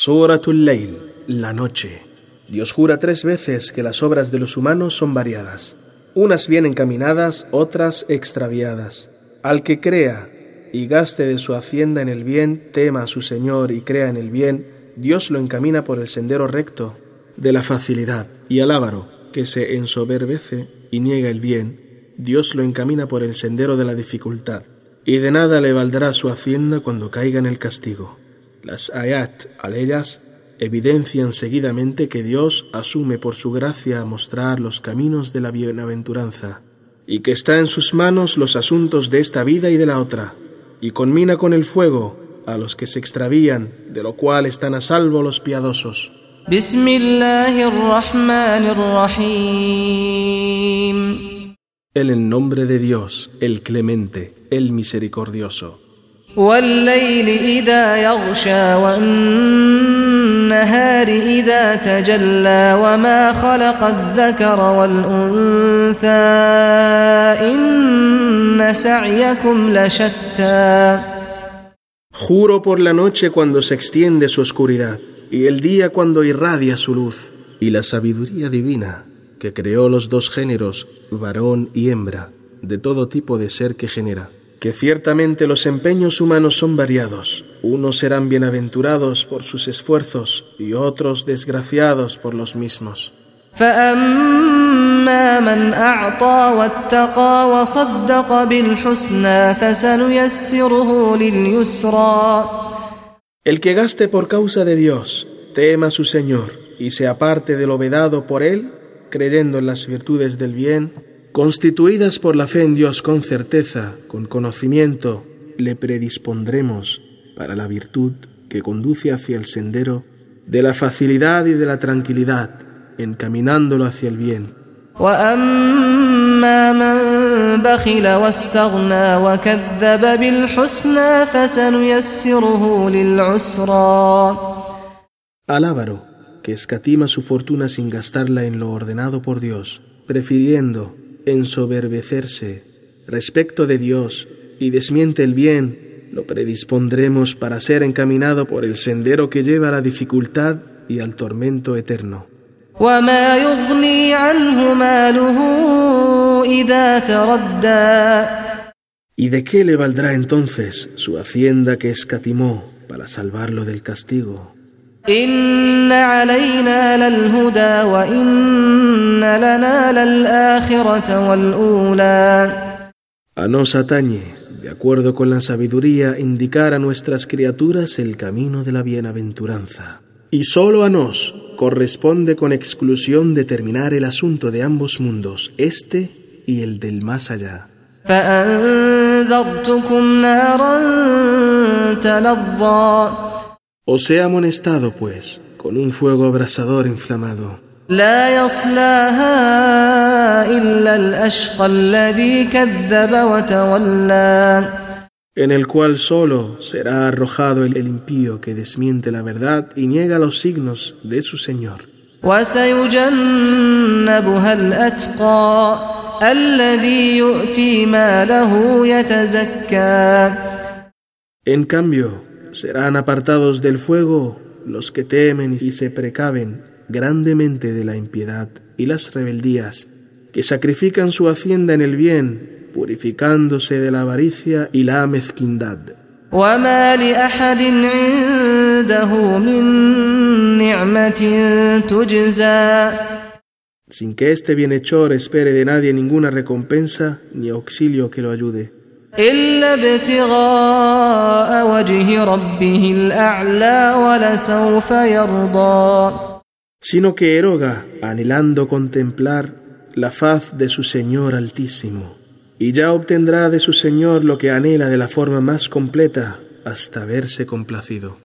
Suratul Layl, la noche. Dios jura tres veces que las obras de los humanos son variadas, unas bien encaminadas, otras extraviadas. Al que crea y gaste de su hacienda en el bien, tema a su Señor y crea en el bien, Dios lo encamina por el sendero recto de la facilidad. Y al avaro, que se ensoberbece y niega el bien, Dios lo encamina por el sendero de la dificultad. Y de nada le valdrá su hacienda cuando caiga en el castigo. Las ayat evidencian seguidamente que Dios asume por su gracia mostrar los caminos de la bienaventuranza y que está en sus manos los asuntos de esta vida y de la otra, y conmina con el fuego a los que se extravían, de lo cual están a salvo los piadosos. En el nombre de Dios, el clemente, el misericordioso. Juro por la noche cuando se extiende su oscuridad y el día cuando irradia su luz. Y la sabiduría divina que creó los dos géneros, varón y hembra, de todo tipo de ser que genera que ciertamente los empeños humanos son variados. Unos serán bienaventurados por sus esfuerzos y otros desgraciados por los mismos. El que gaste por causa de Dios, tema a su Señor y se aparte de lo vedado por él, creyendo en las virtudes del bien, Constituidas por la fe en Dios con certeza, con conocimiento, le predispondremos para la virtud que conduce hacia el sendero de la facilidad y de la tranquilidad, encaminándolo hacia el bien. Al avaro, que escatima su fortuna sin gastarla en lo ordenado por Dios, prefiriendo ensoberbecerse respecto de Dios y desmiente el bien, lo predispondremos para ser encaminado por el sendero que lleva a la dificultad y al tormento eterno. ¿Y de qué le valdrá entonces su hacienda que escatimó para salvarlo del castigo? A nos atañe, de acuerdo con la sabiduría, indicar a nuestras criaturas el camino de la bienaventuranza. Y sólo a nos corresponde con exclusión determinar el asunto de ambos mundos, este y el del más allá. Os he amonestado, pues, con un fuego abrasador inflamado. En el cual solo será arrojado el impío que desmiente la verdad y niega los signos de su Señor. En cambio, serán apartados del fuego los que temen y se precaven grandemente de la impiedad y las rebeldías, que sacrifican su hacienda en el bien, purificándose de la avaricia y la mezquindad. Sin que este bienhechor espere de nadie ninguna recompensa ni auxilio que lo ayude. Sino que eroga anhelando contemplar la faz de su Señor Altísimo, y ya obtendrá de su Señor lo que anhela de la forma más completa hasta verse complacido.